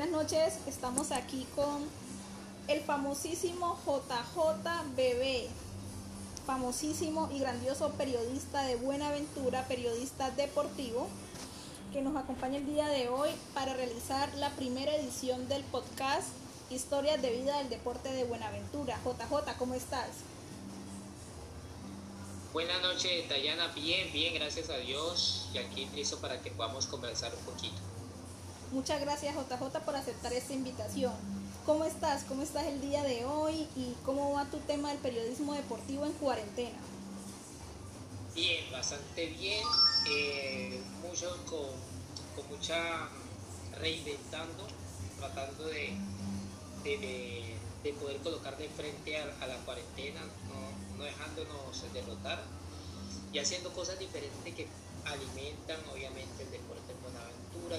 Buenas noches, estamos aquí con el famosísimo JJ Bebé, famosísimo y grandioso periodista de Buenaventura, periodista deportivo, que nos acompaña el día de hoy para realizar la primera edición del podcast Historias de vida del deporte de Buenaventura. JJ, ¿cómo estás? Buenas noches, Dayana. Bien, bien, gracias a Dios. Y aquí listo para que podamos conversar un poquito. Muchas gracias, JJ, por aceptar esta invitación. ¿Cómo estás? ¿Cómo estás el día de hoy? ¿Y cómo va tu tema del periodismo deportivo en cuarentena? Bien, bastante bien. Eh, mucho con, mucha reinventando, tratando de, de, poder colocar de frente a, la cuarentena, no, no dejándonos derrotar y haciendo cosas diferentes que alimentan obviamente el deporte en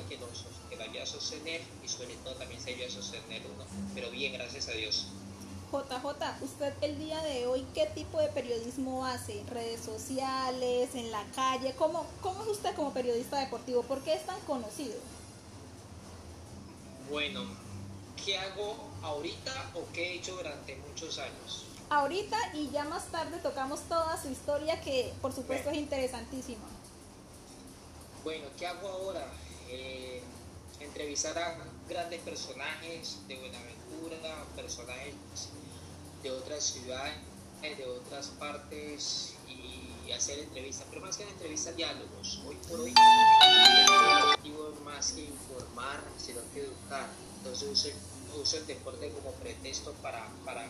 Que, nos, que vaya a sostener y sobre todo también se vaya a sostener uno. Pero bien, gracias a Dios. JJ, usted el día de hoy, ¿qué tipo de periodismo hace? ¿Redes sociales, en la calle? ¿Cómo, cómo es usted como periodista deportivo? ¿Por qué es tan conocido? Bueno, ¿qué hago ahorita o qué he hecho durante muchos años? Ahorita y ya más tarde tocamos toda su historia que por supuesto es interesantísima. Bueno, ¿qué hago ahora? Eh, entrevistar a grandes personajes de Buenaventura, personajes de otras ciudades, de otras partes y hacer entrevistas, pero más que entrevistas, diálogos. Hoy por hoy, el objetivo más que informar, sino que educar. Entonces uso, el deporte como pretexto para, para,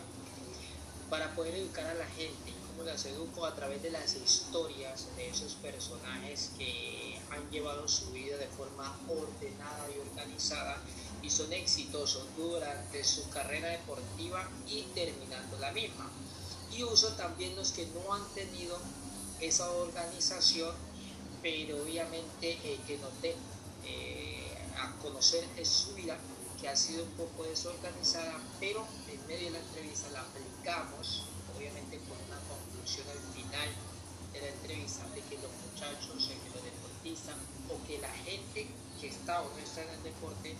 para poder educar a la gente las educo a través de las historias de esos personajes que han llevado su vida de forma ordenada y organizada y son exitosos durante su carrera deportiva y terminando la misma. Y uso también los que no han tenido esa organización, pero obviamente eh, que noté eh, a conocer su vida que ha sido un poco desorganizada, pero en medio de la entrevista la aplicamos, obviamente con una al final de la entrevista de que los muchachos, que los o que la gente que está o no está en el deporte,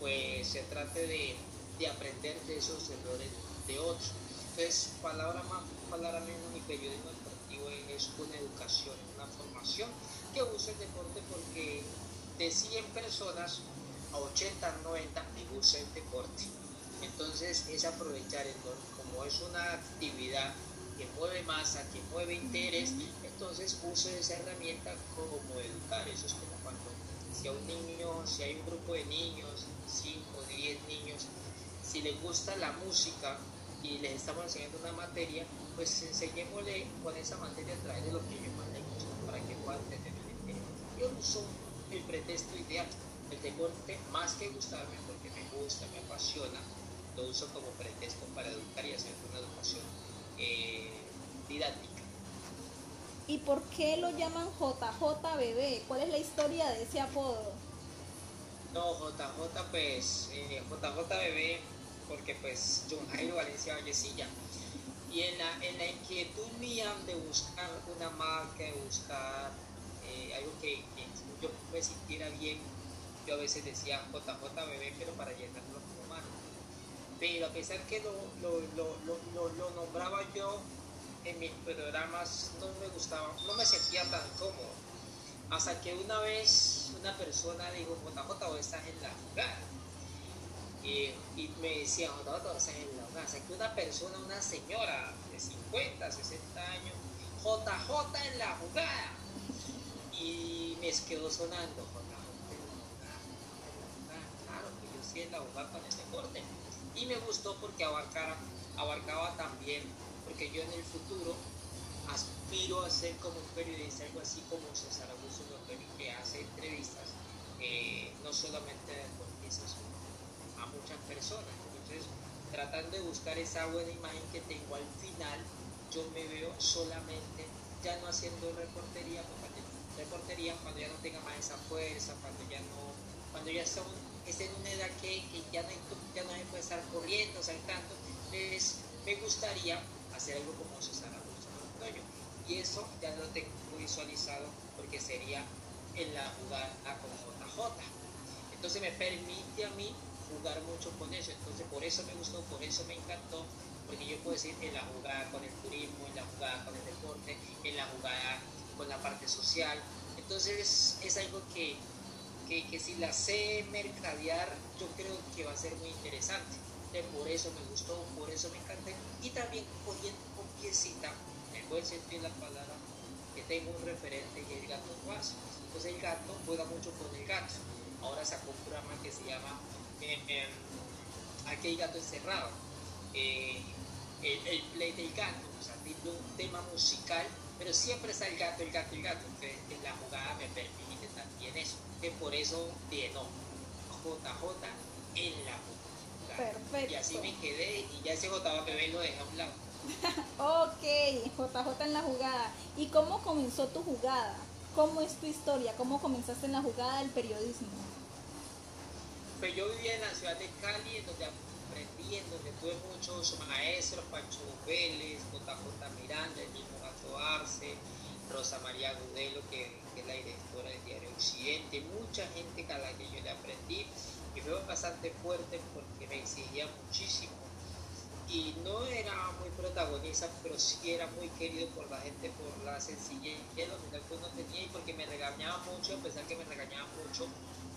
pues se trate de, de aprender de esos errores de otros. Entonces, palabra más, palabra menos, mi periodismo deportivo es una educación, una formación que usa el deporte porque de 100 personas a 80, 90 me gusta el deporte. Entonces es aprovechar, como es una actividad que mueve masa, que mueve interés, entonces use esa herramienta como educar. Eso es como cuando si a un niño, si hay un grupo de niños, 5 o 10 niños, si les gusta la música y les estamos enseñando una materia, pues enseñémosle con esa materia a través de lo que ellos más les gusta para que puedan tener el interés. Yo uso el pretexto ideal, el deporte, más que gustarme, porque me gusta, me apasiona, lo uso como pretexto para educar y hacer una educación eh, didáctica. ¿Y por qué lo llaman JJ Bebé? ¿Cuál es la historia de ese apodo? No, JJ pues, eh, JJ Bebé, porque pues John Jairo Valencia Vallecilla. Y en la, en la inquietud mía de buscar una marca, de buscar eh, algo que, yo me sintiera bien, yo a veces decía JJ Bebé, pero para llenarlo pero a pesar que lo, lo, nombraba yo en mis programas, no me gustaba, no me sentía tan cómodo. Hasta que una vez una persona dijo, JJ, estás en la jugada. Y, me decía, JJ, estás en la jugada. Hasta que una persona, una señora de 50, 60 años, JJ en la jugada. Y me quedó sonando, JJ en la jugada. Claro, que yo sí en la jugada con el deporte y me gustó porque abarcaba, abarcaba también, porque yo en el futuro aspiro a ser como un periodista, algo así como César Augusto que hace entrevistas, eh, no solamente a deportistas, a muchas personas. Entonces, tratando de buscar esa buena imagen que tengo al final, yo me veo solamente ya no haciendo reportería, porque reportería cuando ya no tenga más esa fuerza, cuando ya no, cuando ya es en una edad que, ya, no ya no se puede estar corriendo, saltando. Entonces, me gustaría hacer algo como Augusto Montoño. Y eso ya lo tengo visualizado porque sería en la jugada con JJ. Entonces me permite a mí jugar mucho con eso. Entonces por eso me gustó, por eso me encantó, porque yo puedo decir en la jugada con el turismo, en la jugada con el deporte, en la jugada con la parte social. Entonces es algo que, que, que si la sé mercadear, yo creo que va a ser muy interesante. Por eso me gustó, por eso me encantó. Y también cogiendo con piecita, en buen sentido de la palabra, que tengo un referente y es el gato Entonces el gato juega mucho con el gato. Ahora sacó un programa que se llama eh, eh, Aquí gato encerrado. Eh, el, play del gato, o sea, un tema musical, pero siempre está el gato, el gato, el gato. Entonces en la jugada me permite también eso. Que por eso tiene JJ en la jugada. Perfecto. Y así me quedé y ya ese JJB lo dejé a un lado. ok, JJ en la jugada. ¿Y cómo comenzó tu jugada? ¿Cómo es tu historia? ¿Cómo comenzaste en la jugada del periodismo? Pues yo vivía en la ciudad de Cali, en donde aprendí, en donde tuve muchos maestros, Pancho Vélez, JJ Miranda, el mismo Gato Arce, Rosa María Gudelo, que, es la directora del diario Occidente, mucha gente a la que yo le aprendí y fue bastante fuerte porque me exigía muchísimo. Y no era muy protagonista, pero sí era muy querido por la gente por la sencillez que uno tenía y porque me regañaba mucho, a pesar que me regañaba mucho,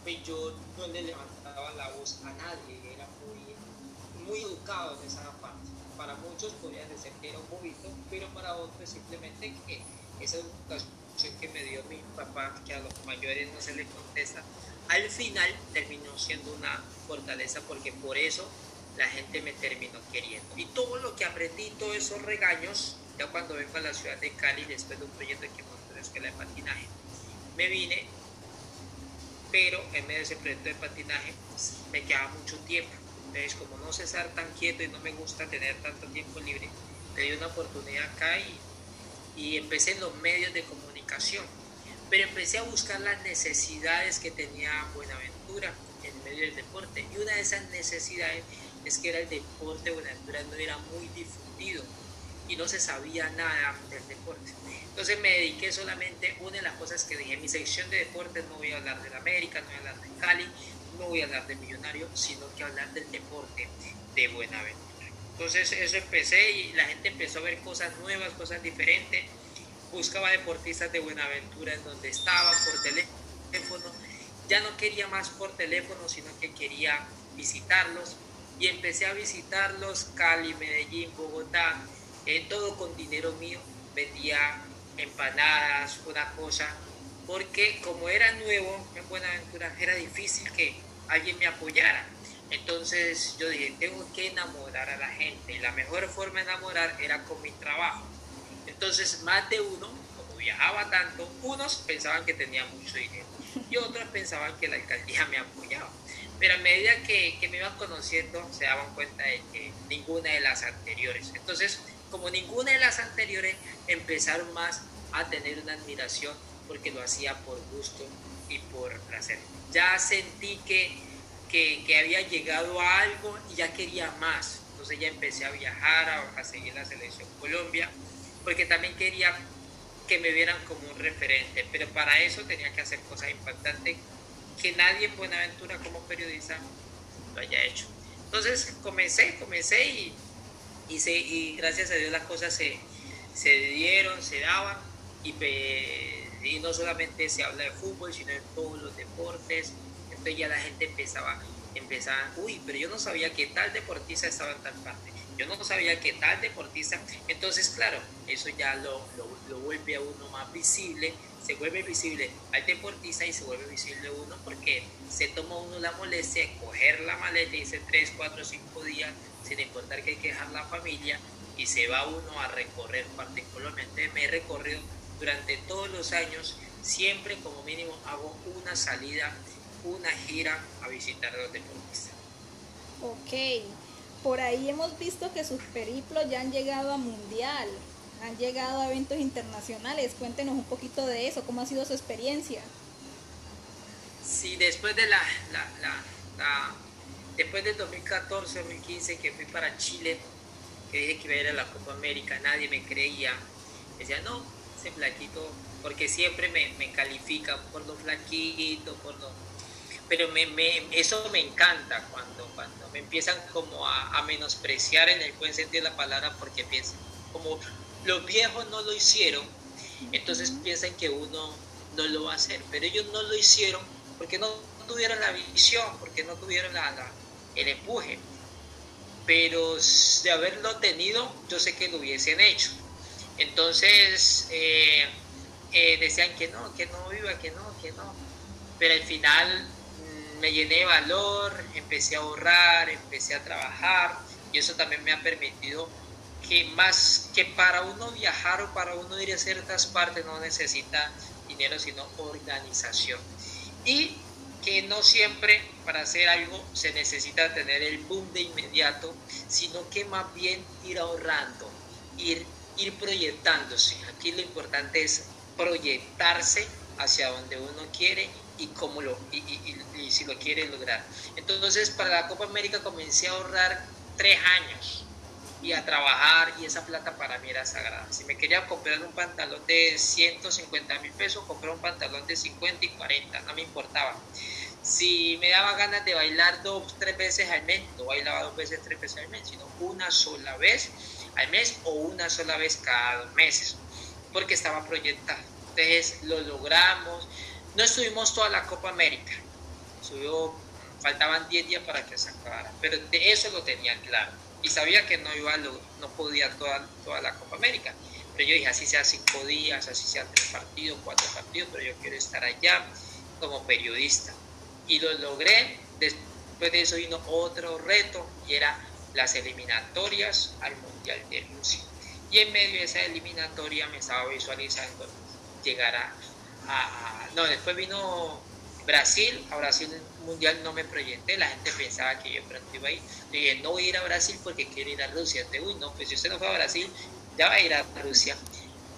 pues yo no le levantaba la voz a nadie, era muy, muy educado en esa parte. Para muchos podría decir que era un bobito, pero para otros simplemente que esa educación que me dio mi papá, que a los mayores no se les contesta, al final terminó siendo una fortaleza porque por eso la gente me terminó queriendo. Y todo lo que aprendí, todos esos regaños, ya cuando vengo a la ciudad de Cali, después de un proyecto que monté en la escuela de patinaje, me vine, pero en medio de ese proyecto de patinaje me quedaba mucho tiempo. Entonces, como no sé estar tan quieto y no me gusta tener tanto tiempo libre, me di una oportunidad acá y, y empecé en los medios de comunicación. Pero empecé a buscar las necesidades que tenía Buenaventura en medio del deporte. Y una de esas necesidades es que era el deporte Buenaventura no era muy difundido y no se sabía nada del deporte. Entonces me dediqué solamente, una de las cosas que dije, en mi sección de deportes no voy a hablar del América, no voy a hablar de Cali, no voy a hablar de Millonario, sino que hablar del deporte de Buenaventura. Entonces eso empecé y la gente empezó a ver cosas nuevas, cosas diferentes. Buscaba deportistas de Buenaventura en donde estaba por teléfono. Ya no quería más por teléfono, sino que quería visitarlos, y empecé a visitarlos, Cali, Medellín, Bogotá, eh, todo con dinero mío, vendía empanadas, una cosa, porque como era nuevo en Buenaventura, era difícil que alguien me apoyara. Entonces yo dije, tengo que enamorar a la gente y la mejor forma de enamorar era con mi trabajo. Entonces más de uno, como viajaba tanto, unos pensaban que tenía mucho dinero y otros pensaban que la alcaldía me apoyaba. Pero a medida que, que me iban conociendo, se daban cuenta de que ninguna de las anteriores. Entonces, como ninguna de las anteriores, empezaron más a tener una admiración porque lo hacía por gusto y por placer. Ya sentí que, que, que había llegado a algo y ya quería más. Entonces ya empecé a viajar, a, a seguir la selección Colombia, porque también quería que me vieran como un referente, pero para eso tenía que hacer cosas impactantes que nadie en Buenaventura como periodista lo haya hecho. Entonces comencé, comencé y, y, y gracias a Dios las cosas se, se dieron, se daban y, y, no solamente se habla de fútbol, sino de todos los deportes. Entonces ya la gente empezaba, empezaba, uy, pero yo no sabía que tal deportista estaba en tal parte. Yo no sabía que tal deportista. Entonces, claro, eso ya lo, lo, lo vuelve a uno más visible se vuelve visible al deportista y se vuelve visible uno porque se toma uno la molestia de coger la maleta y dice 3, 4, 5 días sin importar que hay que dejar la familia y se va uno a recorrer parte me he recorrido durante todos los años, siempre como mínimo hago una salida, una gira a visitar a los deportistas. Ok, por ahí hemos visto que sus periplos ya han llegado a mundial han llegado a eventos internacionales. Cuéntenos un poquito de eso, cómo ha sido su experiencia. Sí, después de la, después del 2014-2015 que fui para Chile, que dije que iba a ir a la Copa América, nadie me creía. Decía, no, ese flaquito, porque siempre me, me califican por lo flaquito, por lo... pero me, eso me encanta cuando, cuando me empiezan como a, menospreciar en el buen sentido de la palabra porque piensan, como los viejos no lo hicieron, entonces piensan que uno no lo va a hacer, pero ellos no lo hicieron porque no tuvieron la visión, porque no tuvieron la, el empuje, pero de haberlo tenido, yo sé que lo hubiesen hecho. Entonces, eh, eh, decían que no, que no viva, que no, que no. Pero al final me llené de valor, empecé a ahorrar, empecé a trabajar y eso también me ha permitido que más que para uno viajar o para uno ir a ciertas partes no necesita dinero, sino organización. Y que no siempre para hacer algo se necesita tener el boom de inmediato, sino que más bien ir ahorrando, ir, ir proyectándose. Aquí lo importante es proyectarse hacia donde uno quiere y cómo lo y, si lo quiere lograr. Entonces para la Copa América comencé a ahorrar tres años y a trabajar y esa plata para mí era sagrada. Si me quería comprar un pantalón de 150 mil pesos, compré un pantalón de 50 y 40, no me importaba. Si me daba ganas de bailar dos, tres veces al mes, no bailaba dos veces, tres veces al mes, sino una sola vez al mes o una sola vez cada dos meses porque estaba proyectado. Entonces lo logramos. No estuvimos toda la Copa América. Faltaban 10 días para que se acabara, pero de eso lo tenía claro. Y sabía que no iba no podía toda, toda la Copa América. Pero yo dije, así sea cinco días, así sea tres partidos, cuatro partidos, pero yo quiero estar allá como periodista. Y lo logré. Después de eso vino otro reto y era las eliminatorias al Mundial de Rusia. Y en medio de esa eliminatoria me estaba visualizando llegar a, no, después vino Brasil, a Brasil Mundial no me proyecté, la gente pensaba que yo iba a ir. dije, no voy a ir a Brasil porque quiero ir a Rusia. Te, uy, no, pues si usted no fue a Brasil, ya va a ir a Rusia.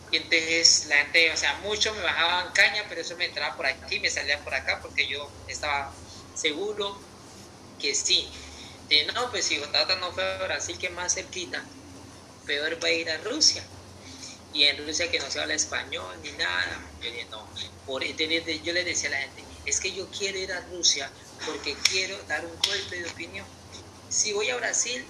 Y entonces la gente, o sea, mucho me bajaban caña, pero eso me entraba por aquí, me salía por acá, porque yo estaba seguro que sí. Y no, pues si Tata no fue a Brasil, que más cerquita peor va a ir a Rusia. Y en Rusia que no se habla español ni nada. Yo no. Por, yo le decía a la gente, es que yo quiero ir a Rusia porque quiero dar un golpe de opinión. Si voy a Brasil,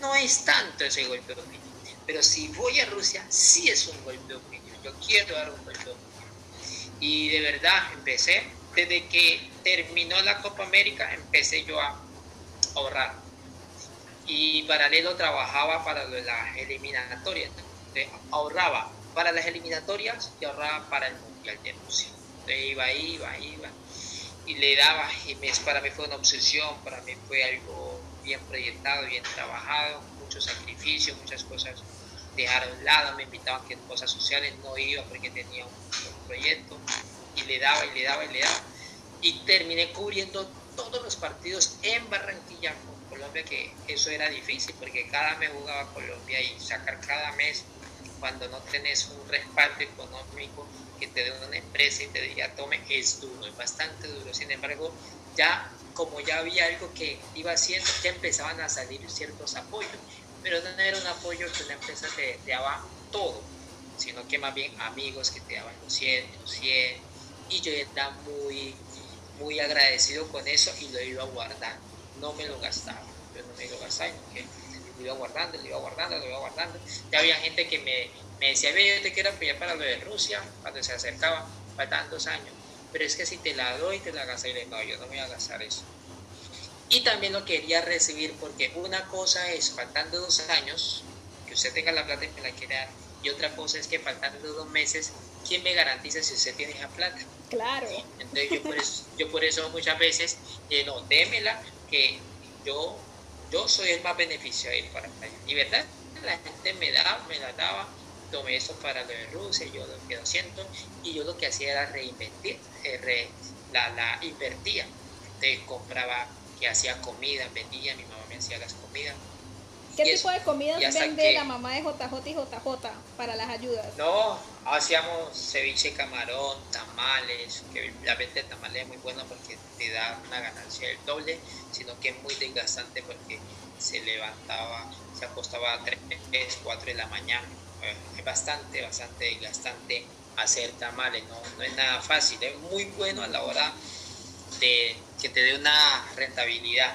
no es tanto ese golpe de opinión. Pero si voy a Rusia, sí es un golpe de opinión. Yo quiero dar un golpe de opinión. Y de verdad, empecé, desde que terminó la Copa América, empecé yo a ahorrar y paralelo trabajaba para las eliminatorias. Ahorraba para las eliminatorias y ahorraba para el Mundial de Rusia. Entonces iba, iba, iba. Y le daba, y para mí fue una obsesión, para mí fue algo bien proyectado, bien trabajado, muchos sacrificios, muchas cosas dejar a lado, me invitaban que cosas sociales no iba porque tenía un, proyecto. Y le daba y le daba y le daba. Y terminé cubriendo todos los partidos en Barranquilla Colombia que eso era difícil porque cada mes jugaba Colombia y sacar cada mes cuando no tenés un respaldo económico que te dé una empresa y te diga tome es duro, es bastante duro. Sin embargo, ya como ya había algo que iba haciendo, ya empezaban a salir ciertos apoyos, pero no era un apoyo que una empresa te, daba todo, sino que más bien amigos que te daban 200, 100, y yo estaba muy, muy agradecido con eso y lo iba guardando no me lo gastaba. Yo no me lo gastaba, que lo iba guardando, lo iba guardando, lo iba guardando. Ya había gente que me, me decía, ve, yo te quiero apoyar para lo de Rusia, cuando se acercaba, faltan dos años. Pero es que si te la doy, te la le no, yo no voy a gastar eso. Y también lo quería recibir porque una cosa es, faltando dos años, que usted tenga la plata y me la quiera dar. Y otra cosa es que faltando dos meses, ¿quién me garantiza si usted tiene esa plata? Claro. Entonces yo por eso, yo por eso muchas veces, eh, no, démela, que yo, yo soy el más beneficiario para allá. Y verdad, la gente me daba, me la daba, tomé eso para lo de Rusia, yo lo que siento, y yo lo que hacía era reinvertir, eh, la, la invertía. Entonces compraba, que hacía comida, vendía, mi mamá me hacía las comidas, ¿Qué tipo de comidas vende la mamá de JJ y JJ para las ayudas? No, hacíamos ceviche camarón, tamales, que la venta de tamales es muy buena porque te da una ganancia del doble, sino que es muy desgastante porque se levantaba, se acostaba a 3, 4 de la mañana. Es bastante, bastante desgastante hacer tamales, no, no es nada fácil, es muy bueno a la hora que te dé una rentabilidad,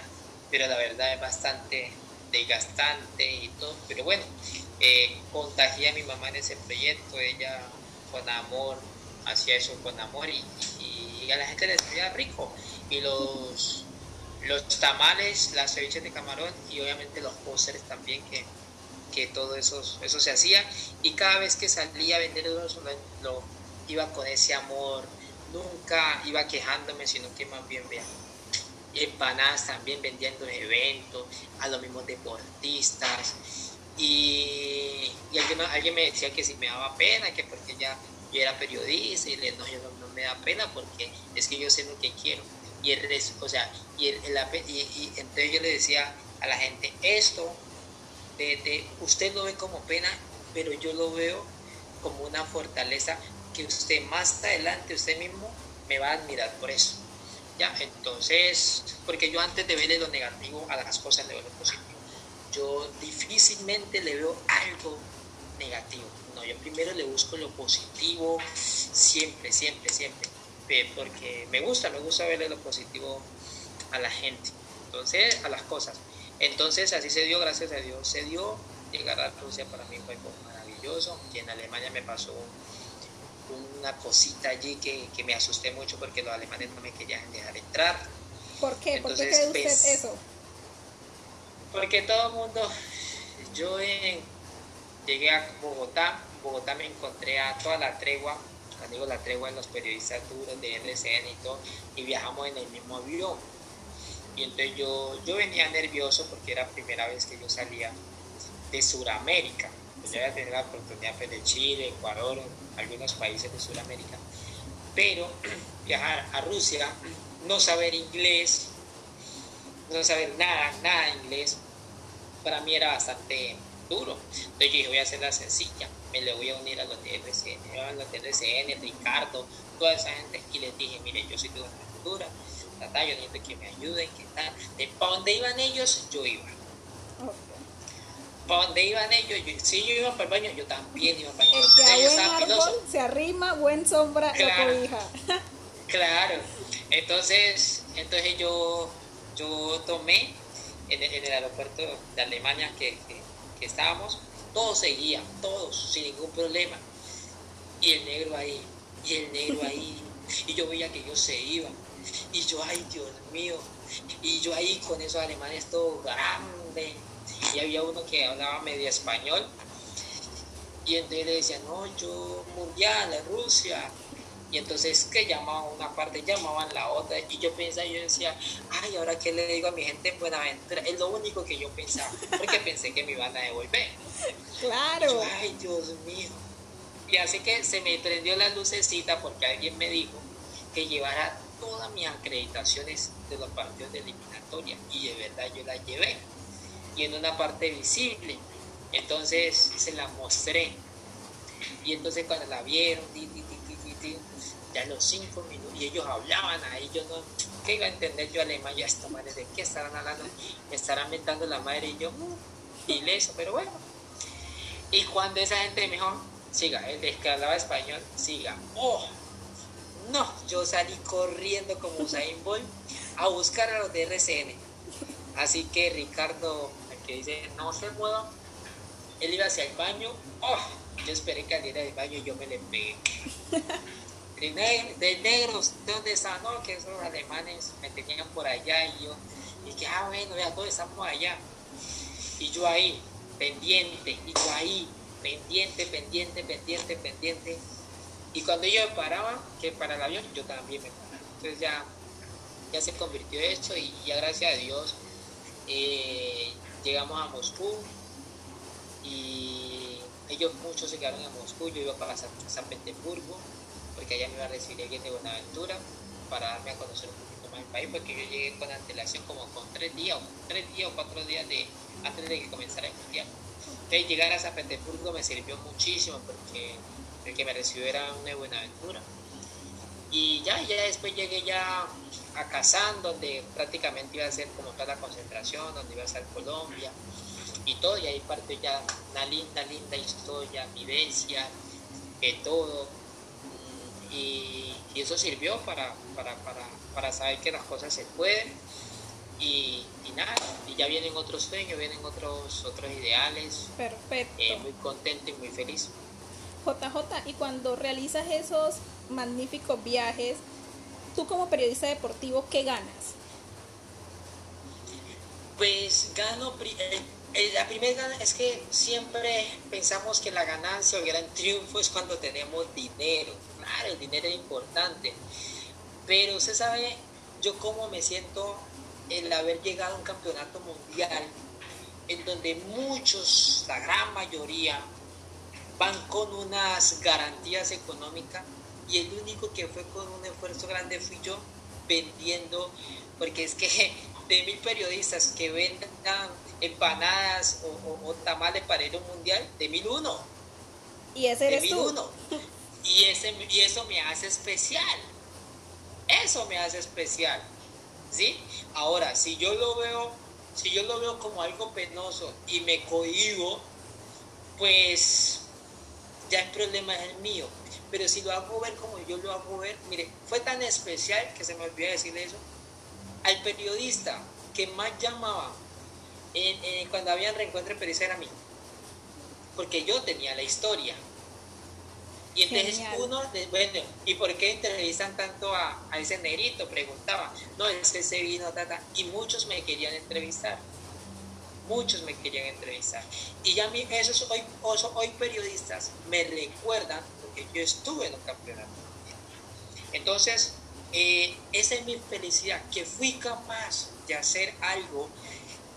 pero la verdad es bastante desgastante y todo, pero bueno, eh, contagié a mi mamá en ese proyecto, ella con amor hacía eso con amor y, a la gente le salía rico. Y los los tamales, las ceviches de camarón y obviamente los pósteres también que, que todo eso, eso se hacía. Y cada vez que salía a vender lo, lo iba con ese amor, nunca iba quejándome, sino que más bien vean empanadas también vendiendo en eventos, a los mismos deportistas. Y, alguien, alguien, me decía que si me daba pena, que porque ya yo era periodista, y le no, yo no, me da pena porque es que yo sé lo que quiero. Y, el, o sea, y, entonces yo le decía a la gente, esto, usted lo ve como pena, pero yo lo veo como una fortaleza que usted más adelante, usted mismo, me va a admirar por eso. Entonces, porque yo antes de verle lo negativo a las cosas le veo lo positivo. Yo difícilmente le veo algo negativo. No, yo primero le busco lo positivo, siempre, siempre, siempre. Porque me gusta, me gusta verle lo positivo a la gente. Entonces, a las cosas. Entonces, así se dio, gracias a Dios, se dio. Llegar a Rusia para mí fue maravilloso. Y en Alemania me pasó una cosita allí que, que, me asusté mucho porque los alemanes no me querían dejar entrar. ¿Por qué? ¿Por qué cree usted pues, eso? Porque todo el mundo, yo llegué a Bogotá, Bogotá me encontré a toda la tregua, digo la tregua en los periodistas duros de RCN y todo, y viajamos en el mismo avión. Y entonces yo, yo venía nervioso porque era la primera vez que yo salía de Sudamérica. Yo había tenido la oportunidad pues, de Chile, Ecuador, algunos países de Sudamérica. Pero viajar a Rusia, no saber inglés, no saber nada, nada de inglés, para mí era bastante duro. Entonces yo dije, voy a hacer la sencilla, me le voy a unir a los de RCN, a los de RCN, Ricardo, toda esa gente, y les dije, mire, yo soy de una cultura, yo necesito que me ayuden, que tal. De para donde iban ellos, yo iba para donde iban ellos, si yo iba para el baño, yo también iba para el baño. El que árbol se arrima, buen sombra claro, lo claro, entonces, entonces yo, yo tomé en el, aeropuerto de Alemania que, que, estábamos, todos seguían, todos, sin ningún problema. Y el negro ahí, y el negro ahí, y yo veía que ellos se iban. Y yo, ay Dios mío, y yo ahí con esos alemanes todo grande y había uno que hablaba medio español y entonces le decía, no, yo mundial Rusia. Y entonces que llamaban una parte, llamaban la otra. Y yo pensaba, yo decía, ay, ahora qué le digo a mi gente en Buenaventura. Es lo único que yo pensaba, porque pensé que me iban a devolver. Claro. ay, Dios mío. Y así que se me prendió la lucecita porque alguien me dijo que llevara todas mis acreditaciones de los partidos de eliminatoria. Y de verdad yo las llevé en una parte visible. Entonces se la mostré. Y entonces cuando la vieron, ya los cinco minutos, y ellos hablaban ahí, yo no, ¿qué iba a entender yo alemán? Ya esta madre, ¿de qué estarán hablando? Me estarán mentando la madre y yo, mm, ileso, pero bueno. Y cuando esa gente me dijo, siga, el que hablaba español, siga. ¡Oh! No, yo salí corriendo como Usain Bolt a buscar a los de RCN. Así que Ricardo que dice no se mueva, él iba hacia el baño, oh, yo esperé que saliera del baño y yo me le pegué. de, negros, ¿de dónde están? No, que esos alemanes me tenían por allá y yo, y que, ah, bueno, ya todos estamos allá. Y yo ahí, pendiente, y yo ahí, pendiente, pendiente, pendiente, pendiente. Y cuando ellos me paraban, que para el avión, yo también me paraba. Entonces ya, ya se convirtió esto y ya gracias a Dios eh, llegamos a Moscú y ellos muchos se quedaron en Moscú, yo iba para San, Petersburgo, porque allá me iba a recibir alguien de Buenaventura para darme a conocer un poquito más el país, porque yo llegué con antelación como con tres días, o tres días o cuatro días de, antes de que comenzara el mundial. Entonces llegar a San Petersburgo me sirvió muchísimo porque el que me recibió era una Buenaventura. Y ya, ya después llegué ya a Kazán, donde prácticamente iba a ser como toda la concentración, donde iba a ser Colombia y todo, y ahí parte ya una linda, linda historia, vivencia, de todo. Mm, y, y eso sirvió para, para, para, para saber que las cosas se pueden y, nada, y ya vienen otros sueños, vienen otros, otros ideales. Perfecto. Eh, muy contento y muy feliz. JJ, y cuando realizas esos magníficos viajes, tú como periodista deportivo, ¿qué ganas? Pues gano, eh, eh, la primera es que siempre pensamos que la ganancia o el gran triunfo es cuando tenemos dinero. Claro, el dinero es importante. Pero usted sabe, yo cómo me siento el haber llegado a un campeonato mundial en donde muchos, la gran mayoría, van con unas garantías económicas y el único que fue con un esfuerzo grande fui yo vendiendo, porque es que de mil periodistas que vendan empanadas o, tamales para ir a un mundial, de mil uno. Y ese eres de mil uno. Y, ese, y eso me hace especial. Eso me hace especial. ¿Sí? Ahora, si yo lo veo, si yo lo veo como algo penoso y me cohibo, pues ya el problema es el mío. Pero si lo hago ver como yo lo hago ver, mire, fue tan especial que se me olvidó decirle eso. Al periodista que más llamaba cuando había reencuentro periodista era a mí. Porque yo tenía la historia. Y entonces uno, bueno, ¿y por qué entrevistan tanto a, ese negrito? Preguntaba. No, es que se vino, tata. Y muchos me querían entrevistar. Muchos me querían entrevistar. Y ya mí, esos hoy, hoy periodistas me recuerdan porque yo estuve en un campeonato. Entonces, eh, esa es mi felicidad, que fui capaz de hacer algo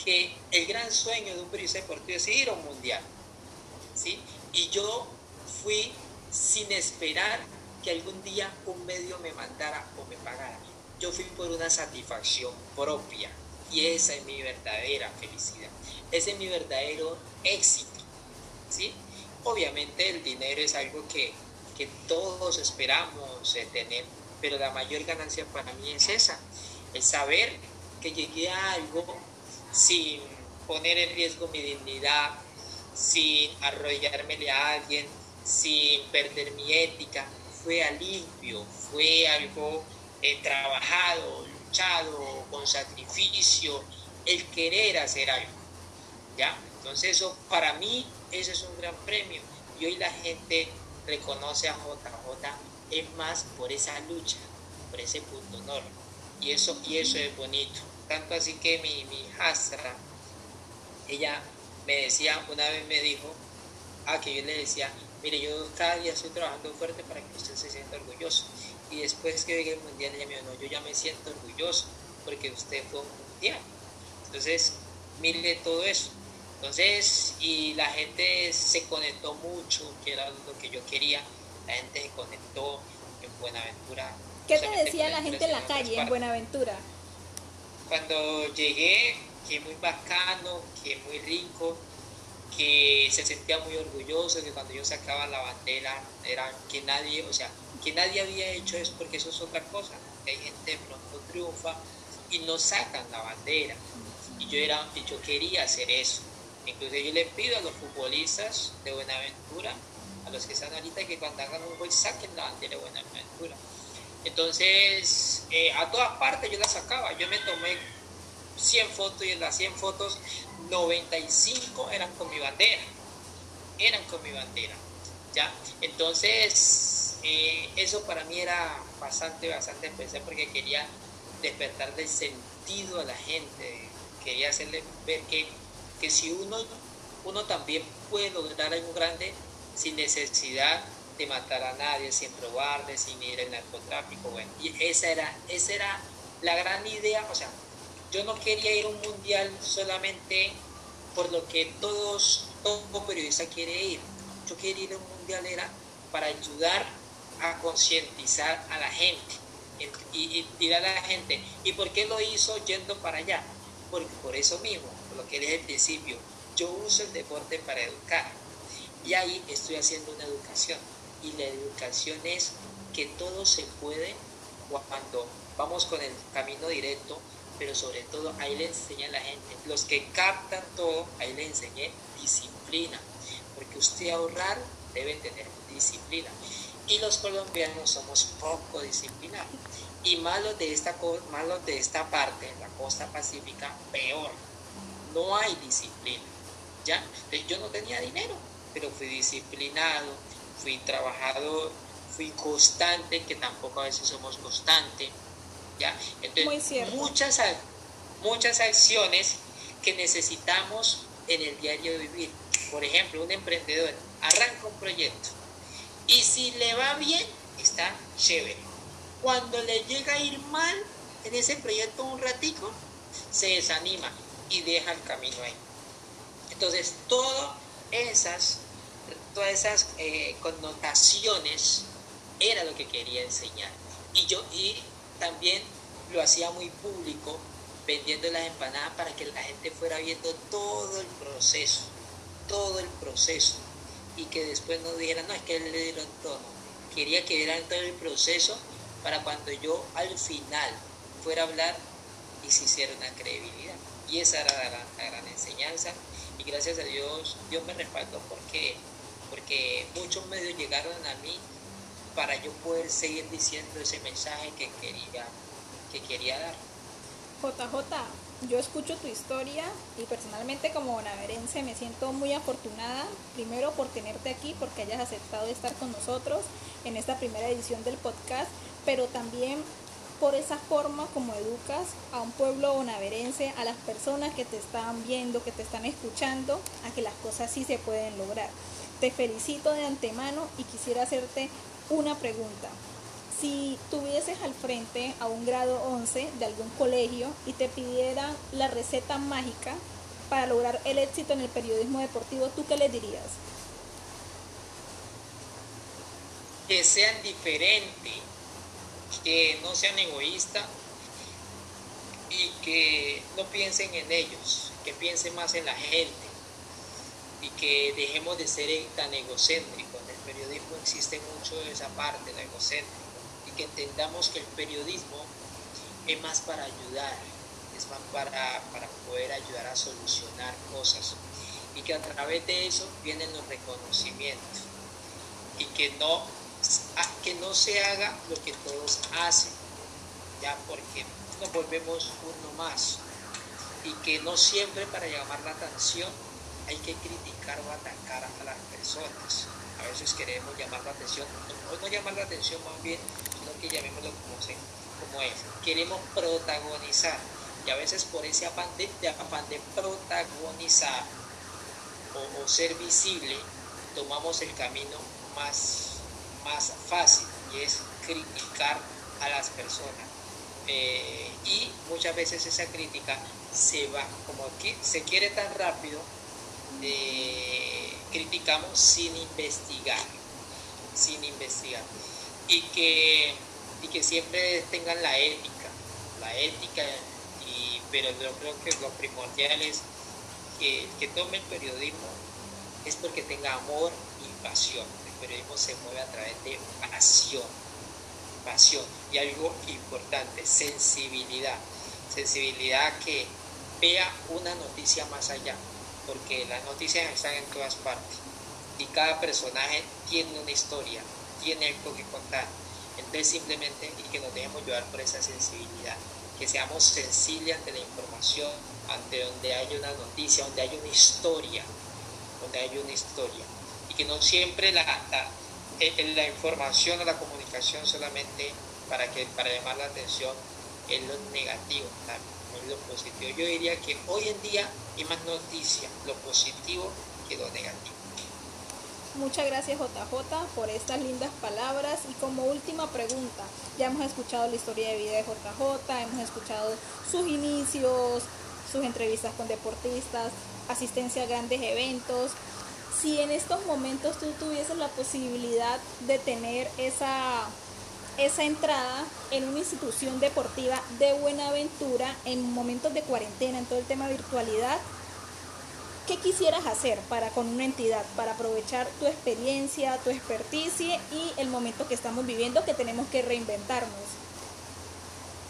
que el gran sueño de un periodista deportivo es ir a un mundial. ¿sí? Y yo fui sin esperar que algún día un medio me mandara o me pagara. Yo fui por una satisfacción propia y esa es mi verdadera felicidad. Ese es mi verdadero éxito. ¿sí? Obviamente el dinero es algo que, que todos esperamos tener, pero la mayor ganancia para mí es esa, el saber que llegué a algo sin poner en riesgo mi dignidad, sin arrollármele a alguien, sin perder mi ética, fue limpio, fue algo eh, trabajado, con sacrificio, el querer hacer algo. ¿Ya? Entonces eso para mí, ese es un gran premio. Y hoy la gente reconoce a JJ es más por esa lucha, por ese punto honor. Y eso, y eso es bonito. Tanto así que mi, mi ella me decía, una vez me dijo, a que yo le decía, mire, yo cada día estoy trabajando fuerte para que usted se sienta orgulloso. Y después que llegue el mundial, ella me dijo, no, yo ya me siento orgulloso porque usted fue un mundial. Entonces, mire todo eso. Entonces, y la gente se conectó mucho, que era lo que yo quería. La gente se conectó en Buenaventura. ¿Qué te decía la gente en la calle en Buenaventura? Cuando llegué, que muy bacano, que muy rico, que se sentía muy orgulloso, que cuando yo sacaba la bandera era que nadie, o sea, que nadie había hecho eso porque eso es otra cosa, hay gente de pronto triunfa y no sacan la bandera. Y yo, era, y yo quería hacer eso. Incluso yo le pido a los futbolistas de Buenaventura, a los que están ahorita, que cuando hagan un gol saquen la bandera de Buenaventura. Entonces, eh, a todas partes yo la sacaba. Yo me tomé 100 fotos y en las 100 fotos 95 eran con mi bandera. Eran con mi bandera. ¿Ya? Entonces, eh, eso para mí era bastante, bastante especial porque quería despertar del sentido a la gente. Quería hacerle ver que, que si uno, uno también puede lograr algo grande sin necesidad de matar a nadie, sin robarle, sin ir al narcotráfico. Bueno, y esa era, esa era la gran idea. O sea, yo no quería ir a un mundial solamente por lo que todos, todo periodista quiere ir. Yo quería ir a un mundial era para ayudar a concientizar a la gente y, y, a la gente. ¿Y por qué lo hizo yendo para allá? Porque por eso mismo, por lo que dije al principio, yo uso el deporte para educar. Y ahí estoy haciendo una educación. Y la educación es que todo se puede cuando vamos con el camino directo pero sobre todo ahí le enseña a la gente, los que captan todo, ahí le enseñé disciplina, porque usted ahorrar debe tener disciplina. Y los colombianos somos poco disciplinados. Y malos de esta, malos de esta parte, la costa pacífica, peor. No hay disciplina. ¿ya? Yo no tenía dinero, pero fui disciplinado, fui trabajador, fui constante, que tampoco a veces somos constantes. ¿ya? Entonces, muchas, muchas acciones que necesitamos en el diario vivir. Por ejemplo, un emprendedor arranca un proyecto y si le va bien, está chévere. Cuando le llega a ir mal en ese proyecto un ratico, se desanima y deja el camino ahí. Entonces, todas esas, todas esas eh, connotaciones era lo que quería enseñar. Y yo y también lo hacía muy público vendiendo las empanadas para que la gente fuera viendo todo el proceso, todo el proceso, y que después no dijeran, no, es que él le dieron todo. Quería que vieran todo el proceso para cuando yo al final fuera a hablar y se hiciera una credibilidad. Y esa era la, gran enseñanza. Y gracias a Dios, Dios me respaldó porque, porque muchos medios llegaron a mí para yo poder seguir diciendo ese mensaje que quería, que quería dar. JJ, yo escucho tu historia y personalmente como bonaverense me siento muy afortunada, primero por tenerte aquí, porque hayas aceptado estar con nosotros en esta primera edición del podcast, pero también por esa forma como educas a un pueblo bonaverense, a las personas que te están viendo, que te están escuchando, a que las cosas sí se pueden lograr. Te felicito de antemano y quisiera hacerte una pregunta si tuvieses al frente a un grado 11 de algún colegio y te pidieran la receta mágica para lograr el éxito en el periodismo deportivo, ¿tú qué les dirías? Que sean diferentes, que no sean egoístas y que no piensen en ellos, que piensen más en la gente y que dejemos de ser tan egocéntricos. En el periodismo existe mucho esa parte, la egocéntrica que entendamos que el periodismo es más para ayudar, es más para, poder ayudar a solucionar cosas. Y que a través de eso vienen los reconocimientos. Y que no, que no se haga lo que todos hacen, ya porque nos volvemos uno más. Y que no siempre para llamar la atención hay que criticar o atacar a las personas. A veces queremos llamar la atención, o no llamar la atención más bien que llamémoslo como, como es. Queremos protagonizar y a veces por ese afán de, de protagonizar o, ser visible, tomamos el camino más, más fácil y es criticar a las personas. Eh, y muchas veces esa crítica se va, como aquí se quiere tan rápido, eh, criticamos sin investigar, sin investigar y que, y que siempre tengan la ética, la ética, y, pero yo creo que lo primordial es que, que tome el periodismo es porque tenga amor y pasión. El periodismo se mueve a través de pasión, pasión y algo importante, sensibilidad, sensibilidad que vea una noticia más allá, porque las noticias están en todas partes y cada personaje tiene una historia, tiene algo que contar. Entonces simplemente y que nos dejemos llevar por esa sensibilidad, que seamos sensibles ante la información, ante donde haya una noticia, donde haya una historia, donde haya una historia. Y que no siempre la, la, eh, información o la comunicación solamente para, que, para llamar la atención es lo negativo, no es lo positivo. Yo diría que hoy en día hay más noticias, lo positivo que lo negativo. Muchas gracias JJ por estas lindas palabras y como última pregunta, ya hemos escuchado la historia de vida de JJ, hemos escuchado sus inicios, sus entrevistas con deportistas, asistencia a grandes eventos. Si en estos momentos tú tuvieses la posibilidad de tener esa, esa entrada en una institución deportiva de Buenaventura en momentos de cuarentena, en todo el tema de virtualidad, ¿Qué quisieras hacer para con una entidad, para aprovechar tu experiencia, tu experticia y el momento que estamos viviendo que tenemos que reinventarnos?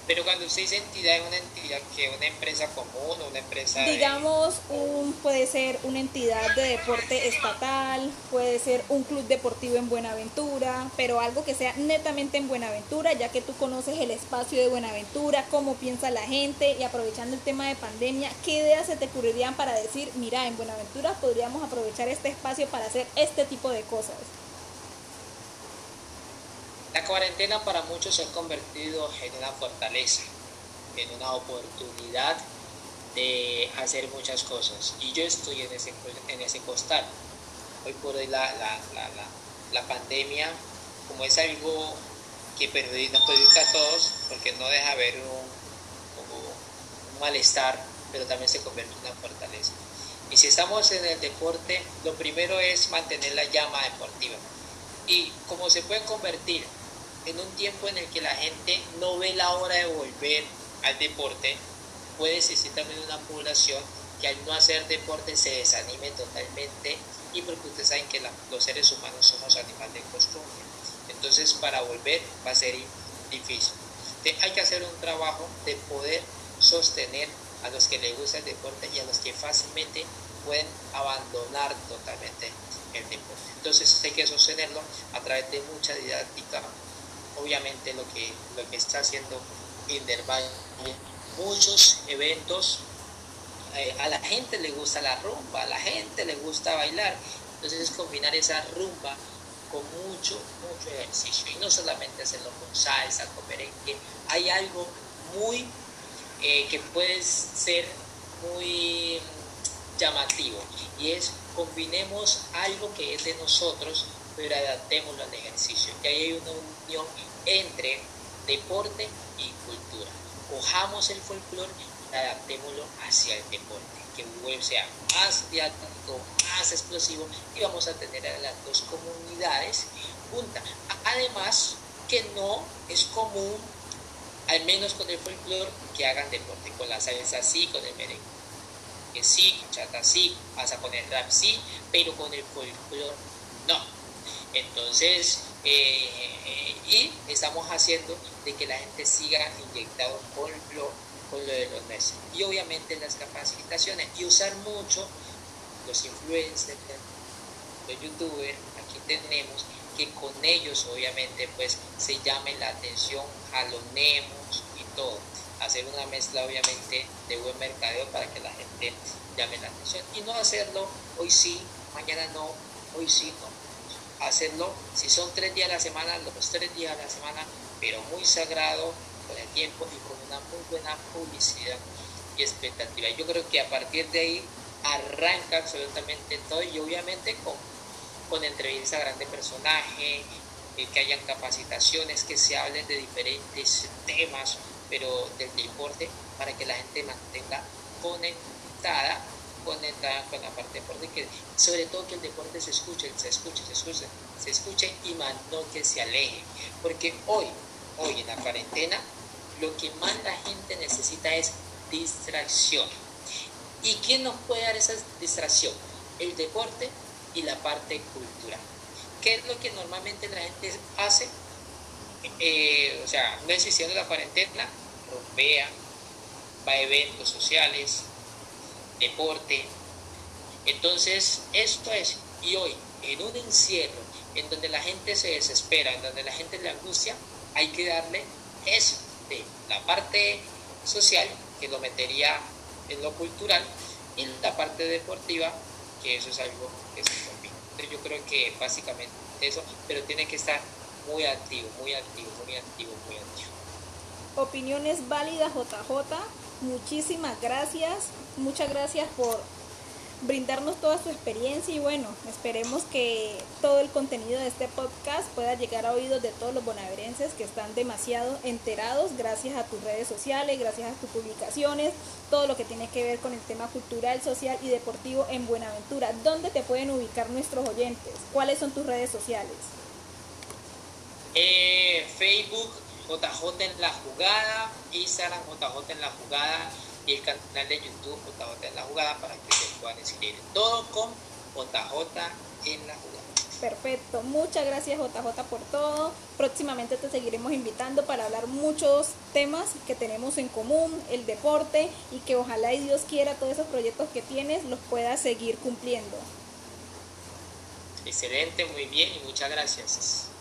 Pero cuando usted dice entidad, es una entidad que una empresa común o una empresa... Digamos, un, puede ser una entidad de deporte estatal, puede ser un club deportivo en Buenaventura, pero algo que sea netamente en Buenaventura, ya que tú conoces el espacio de Buenaventura, cómo piensa la gente y aprovechando el tema de pandemia, ¿qué ideas se te ocurrirían para decir, mira, en Buenaventura podríamos aprovechar este espacio para hacer este tipo de cosas? La cuarentena para muchos se ha convertido en una fortaleza, en una oportunidad de hacer muchas cosas. Y yo estoy en ese, en ese costal. Hoy por hoy la, la, pandemia, como es algo que nos perjudica a todos, porque no deja haber un, un malestar, pero también se convierte en una fortaleza. Y si estamos en el deporte, lo primero es mantener la llama deportiva. Y como se puede convertir en un tiempo en el que la gente no ve la hora de volver al deporte, puede existir también una población que al no hacer deporte se desanime totalmente y porque ustedes saben que los seres humanos somos animales de costumbre. Entonces para volver va a ser difícil. hay que hacer un trabajo de poder sostener a los que les gusta el deporte y a los que fácilmente pueden abandonar totalmente el deporte. Entonces hay que sostenerlo a través de mucha didáctica, obviamente lo que, lo que está haciendo Indervalle, muchos eventos, eh, a la gente le gusta la rumba, a la gente le gusta bailar, entonces es combinar esa rumba con mucho, mucho ejercicio. Y no solamente hacerlo con salsa, con merengue, hay algo muy eh, que puede ser muy llamativo. Y es combinemos algo que es de nosotros pero adaptémoslo al ejercicio. Y ahí hay una unión entre deporte y cultura. Cojamos el folclore y adaptémoslo hacia el deporte, que sea más didáctico, más explosivo y vamos a tener a las dos comunidades juntas. Además, que no es común, al menos con el folclore, que hagan deporte, con la salsa sí, con el merengue que sí, chata sí, vas a poner rap sí, pero con el folclore no. Entonces, eh, y estamos haciendo de que la gente siga inyectado con lo, con lo de los meses. Y obviamente las capacitaciones y usar mucho los influencers, los youtubers, aquí tenemos que con ellos obviamente pues se llame la atención, jalonemos y todo. Hacer una mezcla obviamente de buen mercadeo para que la gente llame la atención y no hacerlo hoy sí, mañana no, hoy sí no hacerlo, si son tres días a la semana, los tres días a la semana, pero muy sagrado con el tiempo y con una muy buena publicidad y expectativa. Yo creo que a partir de ahí arranca absolutamente todo y obviamente con, con entrevistas a grandes personajes, eh, que hayan capacitaciones, que se hablen de diferentes temas, pero del deporte, para que la gente mantenga conectada conectada con la parte deporte, sobre todo que el deporte se escuche, se escuche, se escuche, se escuche y más no que se aleje. Porque hoy, hoy en la cuarentena, lo que más la gente necesita es distracción. ¿Y quién nos puede dar esa distracción? El deporte y la parte cultural. ¿Qué es lo que normalmente la gente hace? Eh, o sea, no existiendo la cuarentena, rompea, va a eventos sociales, deporte. Entonces, esto es, y hoy, en un encierro, en donde la gente se desespera, en donde la gente le angustia, hay que darle eso de la parte social, que lo metería en lo cultural, y la parte deportiva, que eso es algo que se combina. Entonces yo creo que básicamente eso, pero tiene que estar muy activo, muy activo, muy activo, muy activo. Opiniones válidas, JJ. Muchísimas gracias. Muchas gracias por brindarnos toda su experiencia y bueno, esperemos que todo el contenido de este podcast pueda llegar a oídos de todos los bonaverenses que están demasiado enterados gracias a tus redes sociales, gracias a tus publicaciones, todo lo que tiene que ver con el tema cultural, social y deportivo en Buenaventura. ¿Dónde te pueden ubicar nuestros oyentes? ¿Cuáles son tus redes sociales? Eh, Facebook JJ en la jugada, Instagram JJ en la jugada y el canal de YouTube JJ en la jugada para que se puedan inscribir. Todo con JJ en la jugada. Perfecto, muchas gracias JJ por todo. Próximamente te seguiremos invitando para hablar muchos temas que tenemos en común, el deporte y que ojalá y Dios quiera todos esos proyectos que tienes los puedas seguir cumpliendo. Excelente, muy bien y muchas gracias.